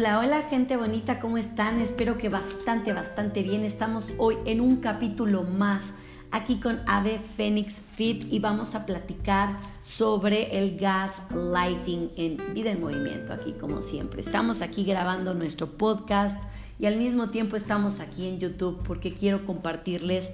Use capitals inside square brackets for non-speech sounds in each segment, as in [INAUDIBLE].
Hola, hola gente bonita, ¿cómo están? Espero que bastante, bastante bien. Estamos hoy en un capítulo más aquí con Ave Phoenix Fit y vamos a platicar sobre el gas lighting en Vida en Movimiento, aquí como siempre. Estamos aquí grabando nuestro podcast y al mismo tiempo estamos aquí en YouTube porque quiero compartirles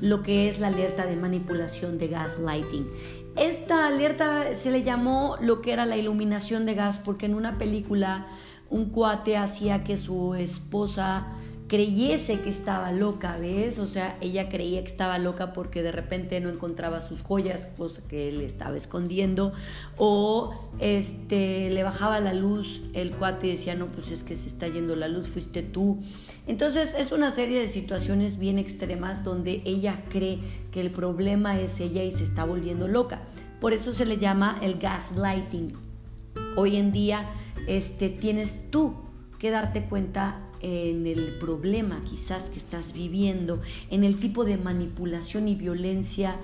lo que es la alerta de manipulación de gas lighting. Esta alerta se le llamó lo que era la iluminación de gas porque en una película un cuate hacía que su esposa creyese que estaba loca, ¿ves? O sea, ella creía que estaba loca porque de repente no encontraba sus joyas, cosa que él estaba escondiendo, o este le bajaba la luz, el cuate decía, "No, pues es que se está yendo la luz, fuiste tú." Entonces, es una serie de situaciones bien extremas donde ella cree que el problema es ella y se está volviendo loca. Por eso se le llama el gaslighting. Hoy en día este, tienes tú que darte cuenta en el problema quizás que estás viviendo, en el tipo de manipulación y violencia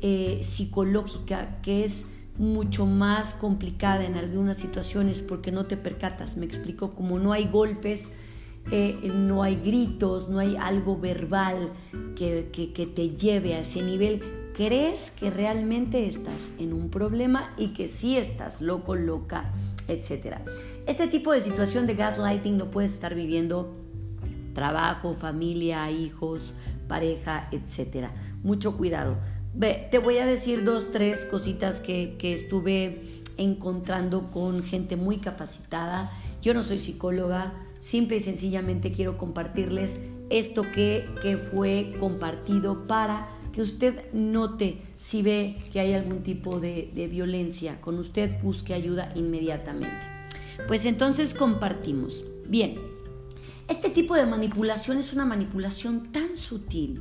eh, psicológica que es mucho más complicada en algunas situaciones porque no te percatas. Me explico, como no hay golpes, eh, no hay gritos, no hay algo verbal que, que te lleve a ese nivel, crees que realmente estás en un problema y que sí estás loco, loca etc. Este tipo de situación de gaslighting lo puedes estar viviendo trabajo, familia, hijos, pareja, etc. Mucho cuidado. Ve, te voy a decir dos, tres cositas que, que estuve encontrando con gente muy capacitada. Yo no soy psicóloga, simple y sencillamente quiero compartirles esto que, que fue compartido para que usted note si ve que hay algún tipo de, violencia con usted, busque ayuda inmediatamente. Pues entonces compartimos. Bien, este tipo de manipulación es una manipulación tan sutil,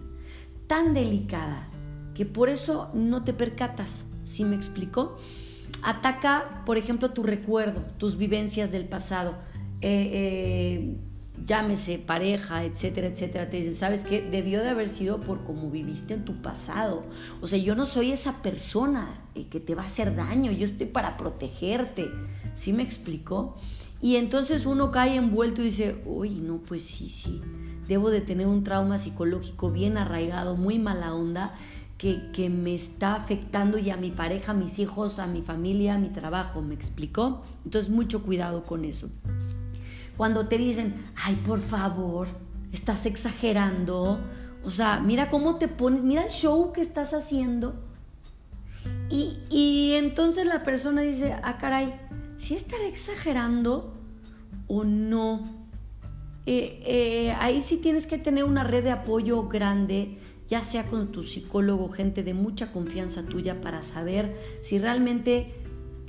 tan delicada, que por eso no te percatas. ¿Sí me explicó? Ataca, por ejemplo, tu recuerdo, tus vivencias del pasado. Eh, eh, llámese pareja, etcétera, etcétera, te dicen, ¿sabes qué? Debió de haber sido por cómo viviste en tu pasado. O sea, yo no soy esa persona eh, que te va a hacer daño, yo estoy para protegerte. ¿Sí me explicó? Y entonces uno cae envuelto y dice, uy, no, pues sí, sí, debo de tener un trauma psicológico bien arraigado, muy mala onda, que, que me está afectando y a mi pareja, a mis hijos, a mi familia, a mi trabajo, ¿me explicó? Entonces mucho cuidado con eso. Cuando te dicen, ay, por favor, estás exagerando. O sea, mira cómo te pones, mira el show que estás haciendo. Y, entonces la persona dice, ah, caray, ¿sí estaré exagerando o no? Eh, eh, ahí sí tienes que tener una red de apoyo grande, ya sea con tu psicólogo, gente de mucha confianza tuya, para saber si realmente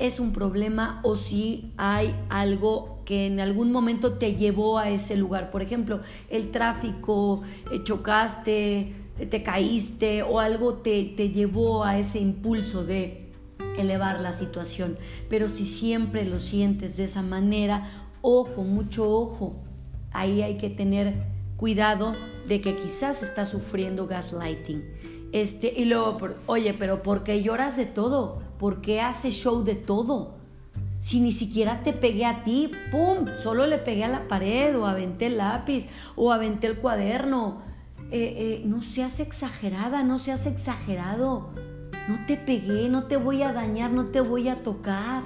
es un problema o si hay algo que en algún momento te llevó a ese lugar. Por ejemplo, el tráfico, eh, chocaste, te caíste o algo te, te llevó a ese impulso de elevar la situación. Pero si siempre lo sientes de esa manera, ojo, mucho ojo. Ahí hay que tener cuidado de que quizás estás sufriendo gaslighting. Este, y luego, oye, pero ¿por qué lloras de todo? ¿Por qué haces show de todo? Si ni siquiera te pegué a ti, ¡pum! Solo le pegué a la pared o aventé el lápiz o aventé el cuaderno. Eh, eh, no seas exagerada, no seas exagerado. No te pegué, no te voy a dañar, no te voy a tocar.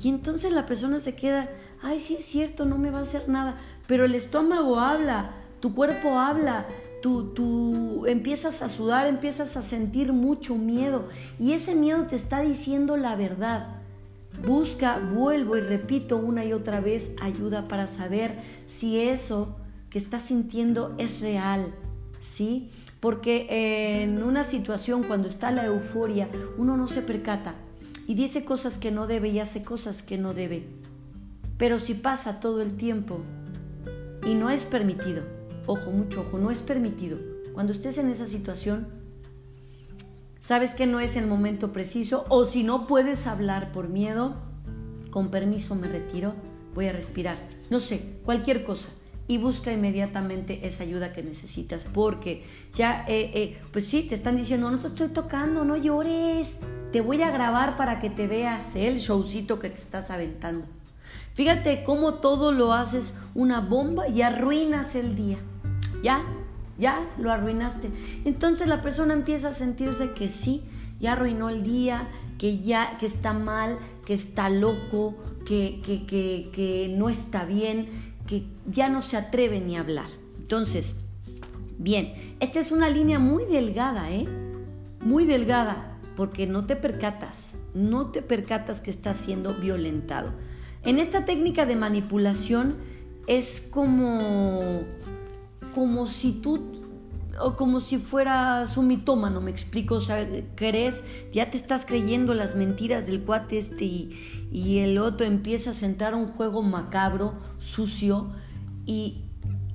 Y entonces la persona se queda, ay, sí es cierto, no me va a hacer nada. Pero el estómago habla, tu cuerpo habla, tú, tú empiezas a sudar, empiezas a sentir mucho miedo. Y ese miedo te está diciendo la verdad. Busca, vuelvo y repito una y otra vez ayuda para saber si eso que estás sintiendo es real, ¿sí? Porque en una situación cuando está la euforia, uno no se percata y dice cosas que no debe y hace cosas que no debe. Pero si pasa todo el tiempo y no es permitido, ojo, mucho ojo, no es permitido. Cuando estés en esa situación, sabes que no es el momento preciso o si no puedes hablar por miedo, con permiso me retiro, voy a respirar, no sé, cualquier cosa. Y busca inmediatamente esa ayuda que necesitas, porque ya, eh, eh, pues sí, te están diciendo, no te estoy tocando, no llores, te voy a grabar para que te veas el showcito que te estás aventando. Fíjate cómo todo lo haces una bomba y arruinas el día. ¿Ya? Ya lo arruinaste. Entonces la persona empieza a sentirse que sí, ya arruinó el día, que ya que está mal, que está loco, que, que, que, no está bien, que ya no se atreve ni a hablar. Entonces, bien, esta es una línea muy delgada, ¿eh? Muy delgada, porque no te percatas, no te percatas que estás siendo violentado. En esta técnica de manipulación es como, como si tú o como si fueras un mitómano, me explico, o sea, crees, ya te estás creyendo las mentiras del cuate este y, y el otro empieza a sentar un juego macabro, sucio y,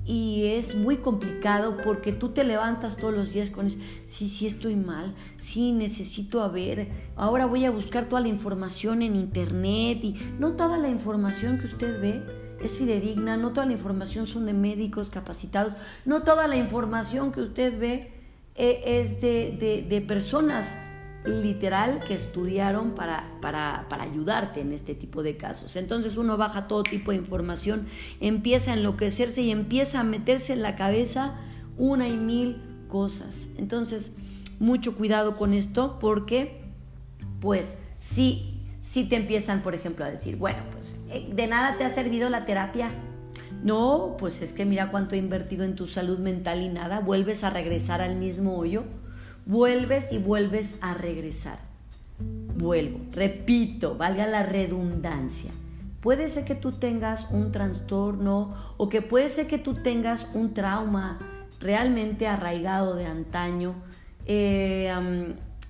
y es muy complicado porque tú te levantas todos los días con sí, sí estoy mal, sí necesito a ver, ahora voy a buscar toda la información en internet y no toda la información que usted ve es fidedigna, no toda la información son de médicos capacitados, no toda la información que usted ve eh, es de, de personas literal que estudiaron para, para, para, ayudarte en este tipo de casos. Entonces uno baja todo tipo de información, empieza a enloquecerse y empieza a meterse en la cabeza una y mil cosas. Entonces, mucho cuidado con esto porque, pues, si, si te empiezan, por ejemplo, a decir, bueno, pues, eh, de nada te ha servido la terapia. No, pues es que mira cuánto he invertido en tu salud mental y nada, vuelves a regresar al mismo hoyo vuelves y vuelves a regresar. Vuelvo, repito, valga la redundancia. Puede ser que tú tengas un trastorno o que puede ser que tú tengas un trauma realmente arraigado de antaño, eh,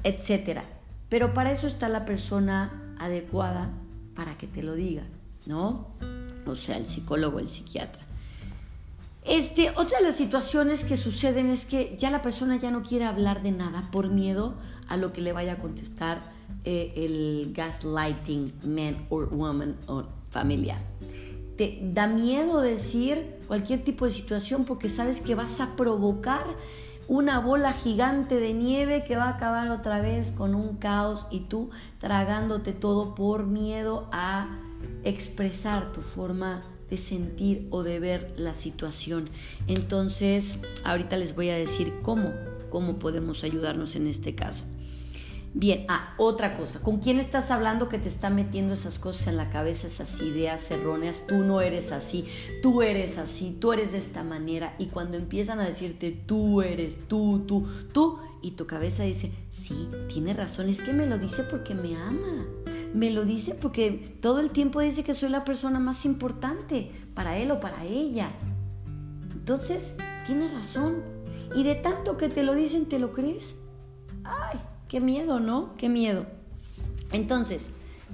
etcétera. Pero para eso está la persona adecuada para que te lo diga, ¿no? O sea, el psicólogo, el psiquiatra. Este, otra de las situaciones que suceden es que ya la persona ya no quiere hablar de nada por miedo a lo que le vaya a contestar eh, el gaslighting man or woman o familiar. Te da miedo decir cualquier tipo de situación porque sabes que vas a provocar una bola gigante de nieve que va a acabar otra vez con un caos y tú tragándote todo por miedo a expresar tu forma de sentir o de ver la situación. Entonces, ahorita les voy a decir cómo, cómo podemos ayudarnos en este caso. Bien, ah, otra cosa, ¿con quién estás hablando que te está metiendo esas cosas en la cabeza, esas ideas erróneas? Tú no eres así, tú eres así, tú eres de esta manera. Y cuando empiezan a decirte tú eres, tú, tú, tú, y tu cabeza dice, sí, tiene razón, es que me lo dice porque me ama me lo dice porque todo el tiempo dice que soy la persona más importante para él o para ella. Entonces, tiene razón. Y de tanto que te lo dicen, ¿te lo crees? Ay, qué miedo, ¿no? Qué miedo. Entonces,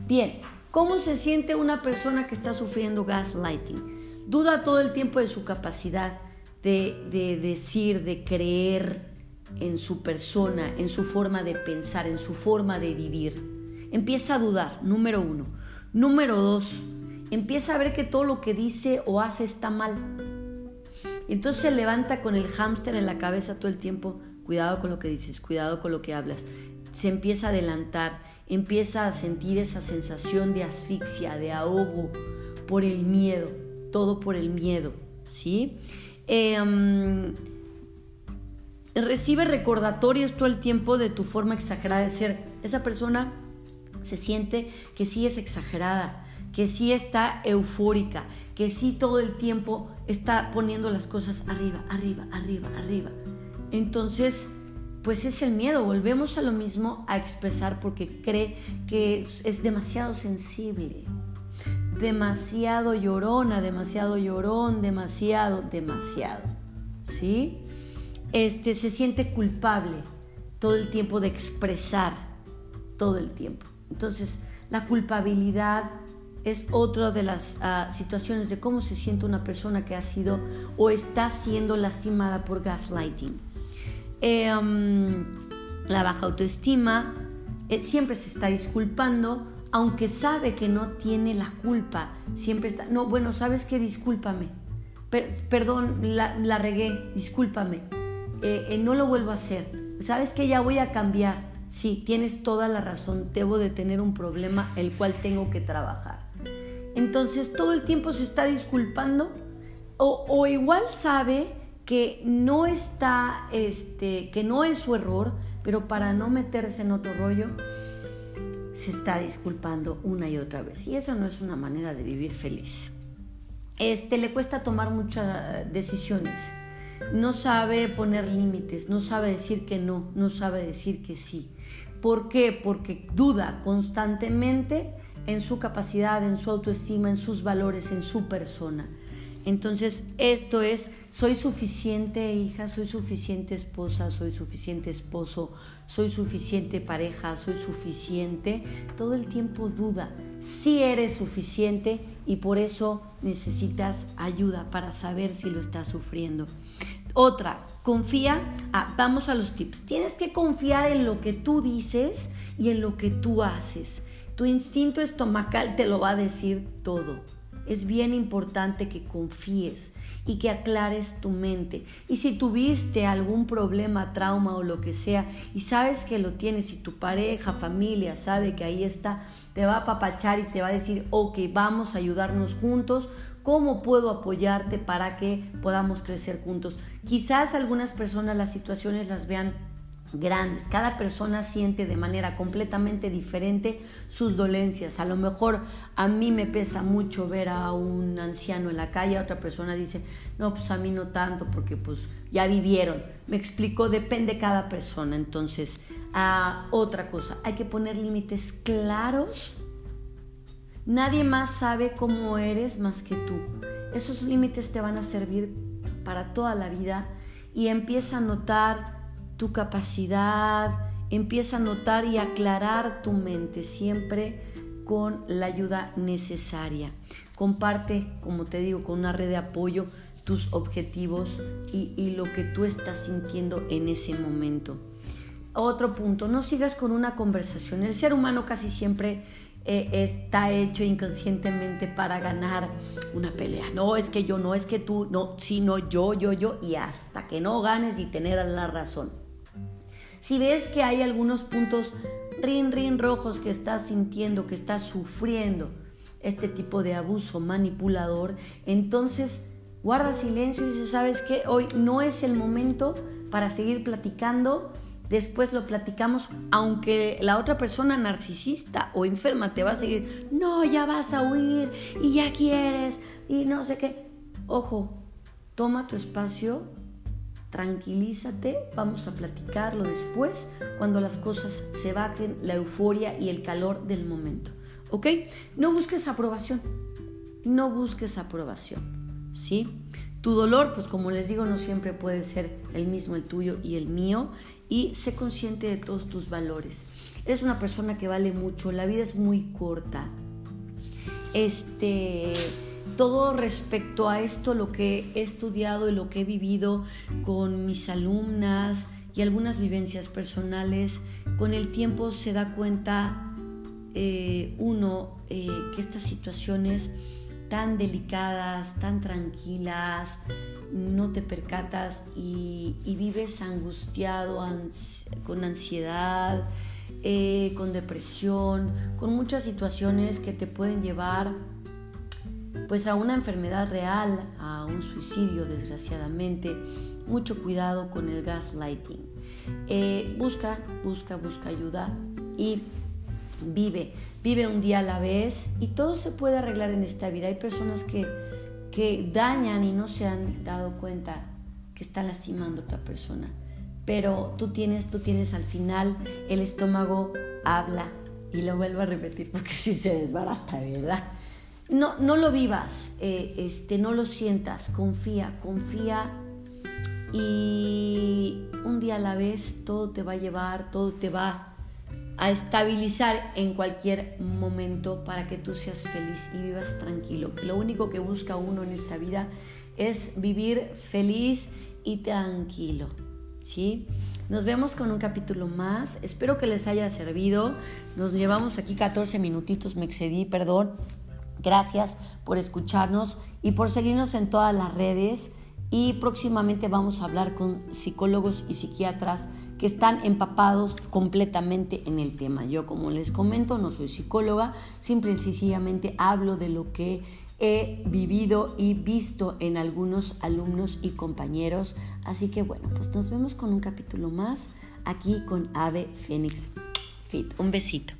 bien, ¿cómo se siente una persona que está sufriendo gaslighting? Duda todo el tiempo de su capacidad de, de decir, de creer en su persona, en su forma de pensar, en su forma de vivir empieza a dudar, número uno. Número dos, empieza a ver que todo lo que dice o hace está mal. Entonces se levanta con el hámster en la cabeza todo el tiempo, cuidado con lo que dices, cuidado con lo que hablas. Se empieza a adelantar, empieza a sentir esa sensación de asfixia, de ahogo, por el miedo, todo por el miedo, ¿sí? Em, recibe recordatorios todo el tiempo de tu forma exagerada de ser. Esa persona se siente que sí es exagerada, que sí está eufórica, que sí todo el tiempo está poniendo las cosas arriba, arriba, arriba, arriba. Entonces, pues es el miedo, volvemos a lo mismo a expresar porque cree que es demasiado sensible, demasiado llorona, demasiado llorón, demasiado, demasiado, ¿sí? Este se siente culpable todo el tiempo de expresar, todo el tiempo. Entonces, la culpabilidad es otra de las ah, situaciones de cómo se siente una persona que ha sido o está siendo lastimada por gaslighting. Em, la baja autoestima, eh, siempre se está disculpando, aunque sabe que no tiene la culpa, siempre está, no, bueno, sabes que discúlpame, perdón, la, regué, discúlpame, eh, eh, no lo vuelvo a hacer, sabes que ya voy a cambiar, Sí, tienes toda la razón, debo de tener un problema el cual tengo que trabajar. Entonces todo el tiempo se está disculpando o, o igual sabe que no está, este, que no es su error, pero para no meterse en otro rollo, se está disculpando una y otra vez. Y eso no es una manera de vivir feliz. Este le cuesta tomar muchas decisiones. No sabe poner límites, no sabe decir que no, no sabe decir que sí. ¿Por qué? Porque duda constantemente en su capacidad, en su autoestima, en sus valores, en su persona. Entonces, esto es, soy suficiente hija, soy suficiente esposa, soy suficiente esposo, soy suficiente pareja, soy suficiente. Todo el tiempo duda si eres suficiente y por eso necesitas ayuda para saber si lo estás sufriendo. Otra, confía, ah, vamos a los tips. Tienes que confiar en lo que tú dices y en lo que tú haces. Tu instinto estomacal te lo va a decir todo es bien importante que confíes y que aclares tu mente. Y si tuviste algún problema, trauma o lo que sea, y sabes que lo tienes y tu pareja, familia sabe que ahí está, te va a apapachar y te va a decir, ok, vamos a ayudarnos juntos. ¿Cómo puedo apoyarte para que podamos crecer juntos? Quizás algunas personas las situaciones las vean grandes. Cada persona siente de manera completamente diferente sus dolencias. A lo mejor a mí me pesa mucho ver a un anciano en la calle, otra persona dice, no, pues a mí no tanto porque pues ya vivieron. Me explico, depende cada persona. Entonces, a otra cosa, hay que poner límites claros. Nadie más sabe cómo eres más que tú. Esos límites te van a servir para toda la vida y empieza a notar tu capacidad, empieza a notar y aclarar tu mente siempre con la ayuda necesaria. Comparte, como te digo, con una red de apoyo tus objetivos y, y lo que tú estás sintiendo en ese momento. Otro punto, no sigas con una conversación. El ser humano casi siempre eh, está hecho inconscientemente para ganar una pelea. No es que yo, no es que tú, no, sino yo, yo, yo, y hasta que no ganes y tener la razón. Si ves que hay algunos puntos rin, rin rojos que estás sintiendo, que estás sufriendo este tipo de abuso manipulador, entonces guarda silencio y dices, ¿sabes qué? Hoy no es el momento para seguir platicando. Después lo platicamos, aunque la otra persona narcisista o enferma te va a seguir, no, ya vas a huir y ya quieres y no sé qué. Ojo, toma tu espacio tranquilízate, vamos a platicarlo después, cuando las cosas se bajen, la euforia y el calor del momento. ¿Ok? No busques aprobación, no busques aprobación, ¿sí? Tu dolor, pues como les digo, no siempre puede ser el mismo el tuyo y el mío, y sé consciente de todos tus valores. Eres una persona que vale mucho, la vida es muy corta. Este todo respecto a esto, lo que he estudiado y lo que he vivido con mis alumnas y algunas vivencias personales, con el tiempo se da cuenta eh, uno eh, que estas situaciones tan delicadas, tan tranquilas, no te percatas y, vives angustiado, con ansiedad, eh, con depresión, con muchas situaciones que te pueden llevar pues a una enfermedad real, a un suicidio desgraciadamente. Mucho cuidado con el gaslighting. Eh, busca, busca, busca ayuda y vive, vive un día a la vez y todo se puede arreglar en esta vida. Hay personas que, que dañan y no se han dado cuenta que está lastimando a otra persona. Pero tú tienes, tú tienes al final el estómago habla y lo vuelvo a repetir porque [LAUGHS] si se desbarata, ¿verdad? No, no lo vivas, eh, este, no lo sientas, confía, confía y un día a la vez todo te va a llevar, todo te va a estabilizar en cualquier momento para que tú seas feliz y vivas tranquilo. Lo único que busca uno en esta vida es vivir feliz y tranquilo. ¿Sí? Nos vemos con un capítulo más. Espero que les haya servido. Nos llevamos aquí 14 minutitos, me excedí, perdón. Gracias por escucharnos y por seguirnos en todas las redes y próximamente vamos a hablar con psicólogos y psiquiatras que están empapados completamente en el tema. Yo, como les comento, no soy psicóloga, simple y sencillamente hablo de lo que he vivido y visto en algunos alumnos y compañeros. Así que bueno, pues nos vemos con un capítulo más aquí con Ave Fénix Fit. Un besito.